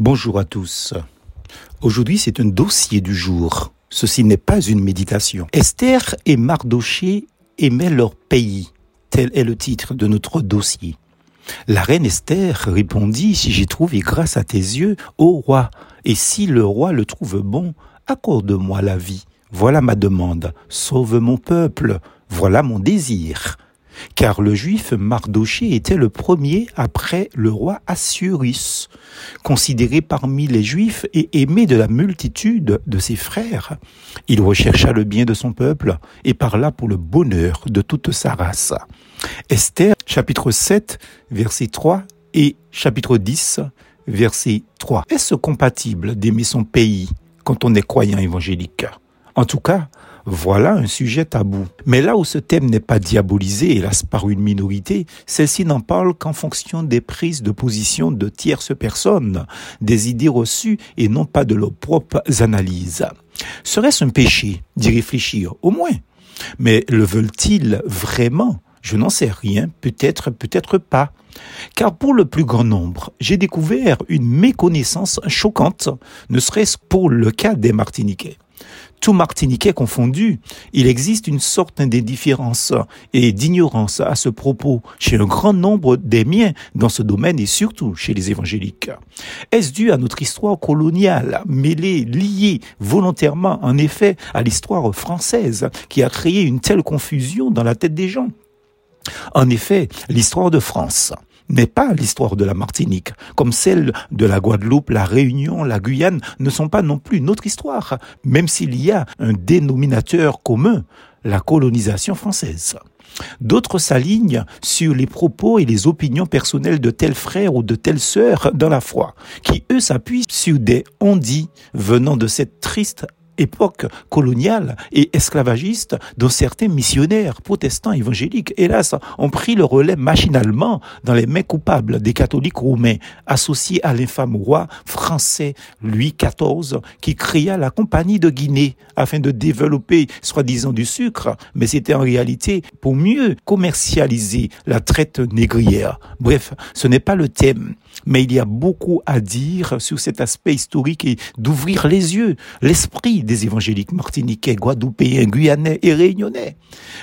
Bonjour à tous. Aujourd'hui, c'est un dossier du jour. Ceci n'est pas une méditation. Esther et Mardoché aimaient leur pays. Tel est le titre de notre dossier. La reine Esther répondit, Si j'ai trouvé grâce à tes yeux, ô roi, et si le roi le trouve bon, accorde-moi la vie. Voilà ma demande. Sauve mon peuple. Voilà mon désir car le juif Mardoché était le premier après le roi Assuérus, considéré parmi les juifs et aimé de la multitude de ses frères. Il rechercha le bien de son peuple et parla pour le bonheur de toute sa race. Esther chapitre 7 verset 3 et chapitre 10 verset 3. Est-ce compatible d'aimer son pays quand on est croyant évangélique? En tout cas, voilà un sujet tabou. Mais là où ce thème n'est pas diabolisé, hélas par une minorité, celle-ci n'en parle qu'en fonction des prises de position de tierces personnes, des idées reçues et non pas de leurs propres analyses. Serait-ce un péché d'y réfléchir? Au moins. Mais le veulent-ils vraiment? Je n'en sais rien, peut-être, peut-être pas. Car pour le plus grand nombre, j'ai découvert une méconnaissance choquante, ne serait-ce pour le cas des Martiniquais tout Martiniquais confondu, il existe une sorte d'indifférence et d'ignorance à ce propos chez un grand nombre des miens dans ce domaine et surtout chez les évangéliques. Est-ce dû à notre histoire coloniale, mêlée, liée volontairement en effet à l'histoire française qui a créé une telle confusion dans la tête des gens? En effet, l'histoire de France n'est pas l'histoire de la Martinique, comme celle de la Guadeloupe, la Réunion, la Guyane ne sont pas non plus notre histoire, même s'il y a un dénominateur commun, la colonisation française. D'autres s'alignent sur les propos et les opinions personnelles de tels frères ou de telles sœurs dans la foi, qui eux s'appuient sur des on-dit venant de cette triste époque coloniale et esclavagiste dont certains missionnaires protestants évangéliques, hélas, ont pris le relais machinalement dans les mains coupables des catholiques roumains associés à l'infâme roi français Louis XIV qui créa la Compagnie de Guinée afin de développer soi-disant du sucre, mais c'était en réalité pour mieux commercialiser la traite négrière. Bref, ce n'est pas le thème, mais il y a beaucoup à dire sur cet aspect historique et d'ouvrir les yeux, l'esprit des évangéliques martiniquais, guadeloupéens, guyanais et réunionnais.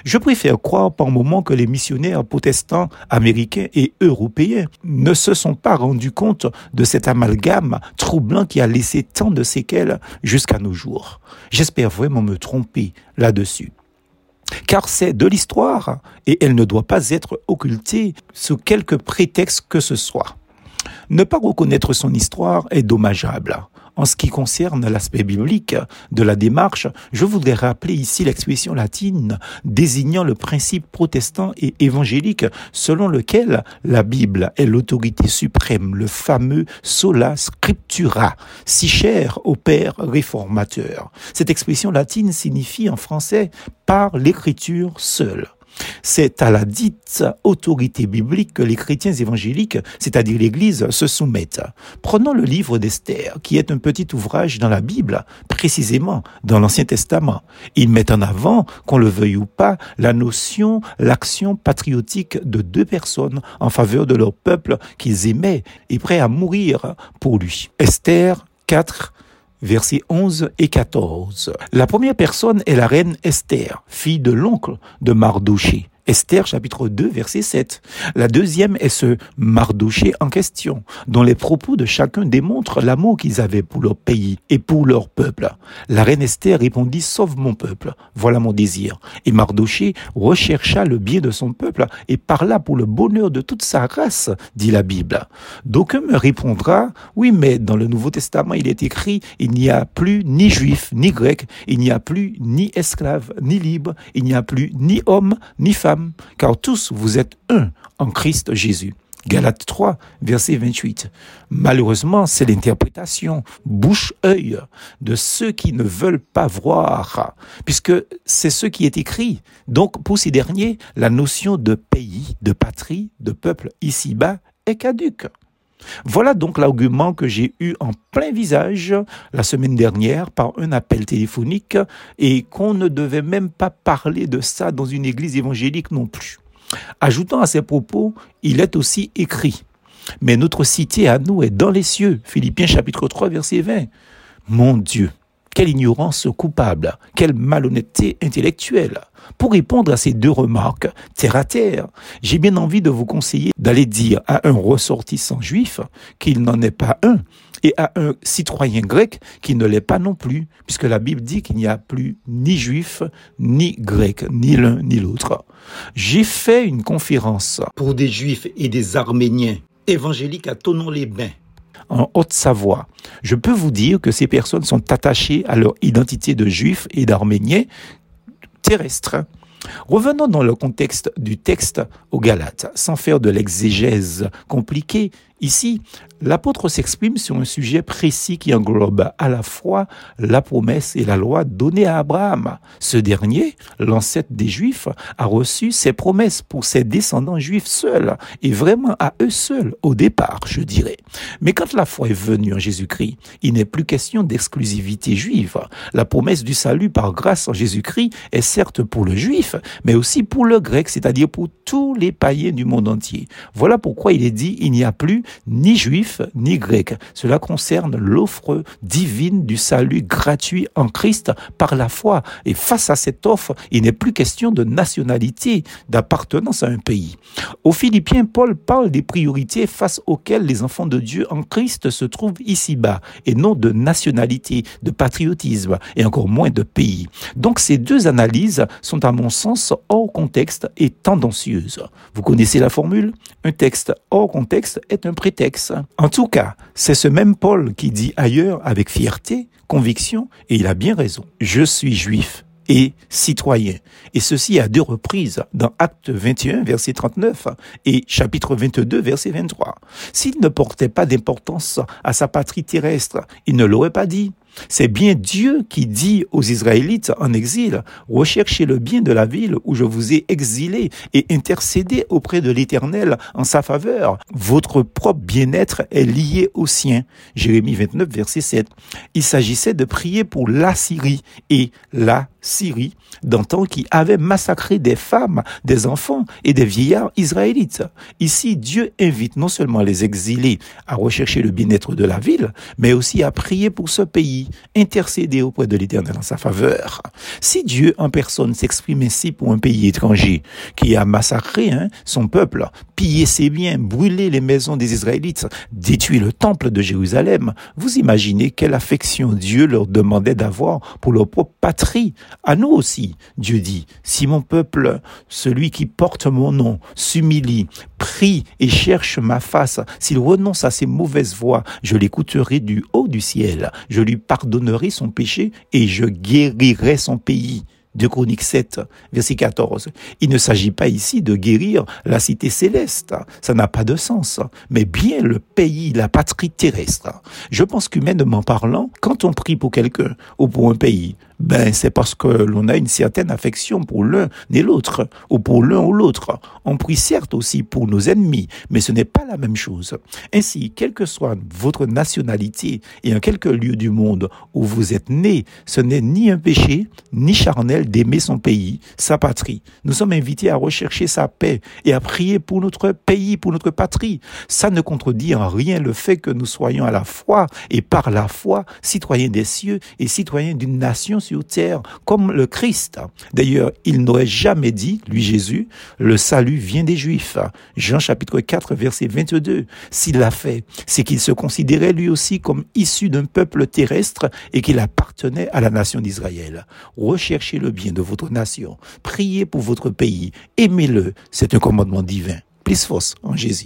Je préfère croire par moments que les missionnaires protestants américains et européens ne se sont pas rendus compte de cet amalgame troublant qui a laissé tant de séquelles jusqu'à nos jours. J'espère vraiment me tromper là-dessus car c'est de l'histoire et elle ne doit pas être occultée sous quelque prétexte que ce soit. Ne pas reconnaître son histoire est dommageable. En ce qui concerne l'aspect biblique de la démarche, je voudrais rappeler ici l'expression latine désignant le principe protestant et évangélique selon lequel la Bible est l'autorité suprême, le fameux sola scriptura, si cher au père réformateur. Cette expression latine signifie en français par l'écriture seule. C'est à la dite autorité biblique que les chrétiens évangéliques, c'est-à-dire l'Église, se soumettent. Prenons le livre d'Esther, qui est un petit ouvrage dans la Bible, précisément dans l'Ancien Testament. Il met en avant, qu'on le veuille ou pas, la notion, l'action patriotique de deux personnes en faveur de leur peuple qu'ils aimaient et prêts à mourir pour lui. Esther 4, versets 11 et 14. La première personne est la reine Esther, fille de l'oncle de Mardoché. Esther chapitre 2 verset 7. La deuxième est ce Mardoché en question, dont les propos de chacun démontrent l'amour qu'ils avaient pour leur pays et pour leur peuple. La reine Esther répondit Sauve mon peuple, voilà mon désir. Et Mardoché rechercha le bien de son peuple et parla pour le bonheur de toute sa race, dit la Bible. D'aucuns me répondra Oui, mais dans le Nouveau Testament, il est écrit Il n'y a plus ni juif ni grec, il n'y a plus ni esclave ni libre, il n'y a plus ni homme ni femme car tous vous êtes un en Christ Jésus. Galates 3, verset 28. Malheureusement, c'est l'interprétation bouche-œil de ceux qui ne veulent pas voir, puisque c'est ce qui est écrit. Donc, pour ces derniers, la notion de pays, de patrie, de peuple ici-bas est caduque. Voilà donc l'argument que j'ai eu en plein visage la semaine dernière par un appel téléphonique et qu'on ne devait même pas parler de ça dans une église évangélique non plus. Ajoutant à ces propos, il est aussi écrit mais notre cité à nous est dans les cieux. Philippiens chapitre 3 verset 20. Mon Dieu, quelle ignorance coupable, quelle malhonnêteté intellectuelle. Pour répondre à ces deux remarques, terre à terre, j'ai bien envie de vous conseiller d'aller dire à un ressortissant juif qu'il n'en est pas un, et à un citoyen grec qui ne l'est pas non plus, puisque la Bible dit qu'il n'y a plus ni juif, ni grec, ni l'un ni l'autre. J'ai fait une conférence pour des juifs et des arméniens évangéliques à Tonon-les-Bains en Haute-Savoie. Je peux vous dire que ces personnes sont attachées à leur identité de juifs et d'arméniens terrestres. Revenons dans le contexte du texte aux Galates, sans faire de l'exégèse compliquée. Ici, l'apôtre s'exprime sur un sujet précis qui englobe à la fois la promesse et la loi donnée à Abraham. Ce dernier, l'ancêtre des Juifs, a reçu ses promesses pour ses descendants juifs seuls, et vraiment à eux seuls au départ, je dirais. Mais quand la foi est venue en Jésus-Christ, il n'est plus question d'exclusivité juive. La promesse du salut par grâce en Jésus-Christ est certes pour le juif, mais aussi pour le grec, c'est-à-dire pour tous les païens du monde entier. Voilà pourquoi il est dit, il n'y a plus ni juif ni grec. Cela concerne l'offre divine du salut gratuit en Christ par la foi. Et face à cette offre, il n'est plus question de nationalité, d'appartenance à un pays. Aux Philippiens, Paul parle des priorités face auxquelles les enfants de Dieu en Christ se trouvent ici-bas, et non de nationalité, de patriotisme, et encore moins de pays. Donc ces deux analyses sont à mon sens hors contexte et tendancieuses. Vous connaissez la formule? Un texte hors contexte est un prétexte. En tout cas, c'est ce même Paul qui dit ailleurs avec fierté, conviction, et il a bien raison. Je suis juif et citoyen. Et ceci à deux reprises, dans Acte 21, verset 39 et chapitre 22, verset 23. S'il ne portait pas d'importance à sa patrie terrestre, il ne l'aurait pas dit. C'est bien Dieu qui dit aux Israélites en exil, recherchez le bien de la ville où je vous ai exilé et intercédez auprès de l'Éternel en sa faveur. Votre propre bien-être est lié au sien. Jérémie 29, verset 7. Il s'agissait de prier pour la Syrie et la Syrie d'antan qui avait massacré des femmes, des enfants et des vieillards israélites. Ici, Dieu invite non seulement les exilés à rechercher le bien-être de la ville, mais aussi à prier pour ce pays, intercéder auprès de l'Éternel en sa faveur. Si Dieu en personne s'exprime ainsi pour un pays étranger qui a massacré hein, son peuple, pillé ses biens, brûlé les maisons des Israélites, détruit le temple de Jérusalem, vous imaginez quelle affection Dieu leur demandait d'avoir pour leur propre patrie à nous aussi, Dieu dit, si mon peuple, celui qui porte mon nom, s'humilie, prie et cherche ma face, s'il renonce à ses mauvaises voies, je l'écouterai du haut du ciel, je lui pardonnerai son péché et je guérirai son pays. De Chronique 7, verset 14. Il ne s'agit pas ici de guérir la cité céleste, ça n'a pas de sens, mais bien le pays, la patrie terrestre. Je pense qu'humainement parlant, quand on prie pour quelqu'un ou pour un pays, ben c'est parce que l'on a une certaine affection pour l'un et l'autre, ou pour l'un ou l'autre. On prie certes aussi pour nos ennemis, mais ce n'est pas la même chose. Ainsi, quelle que soit votre nationalité et en quelque lieu du monde où vous êtes né, ce n'est ni un péché, ni charnel d'aimer son pays, sa patrie. Nous sommes invités à rechercher sa paix et à prier pour notre pays, pour notre patrie. Ça ne contredit en rien le fait que nous soyons à la foi et par la foi citoyens des cieux et citoyens d'une nation sur terre comme le Christ. D'ailleurs, il n'aurait jamais dit, lui Jésus, le salut vient des Juifs. Jean chapitre 4 verset 22. S'il l'a fait, c'est qu'il se considérait lui aussi comme issu d'un peuple terrestre et qu'il appartenait à la nation d'Israël. Recherchez le bien de votre nation, priez pour votre pays, aimez-le, c'est un commandement divin. Plus force en Jésus.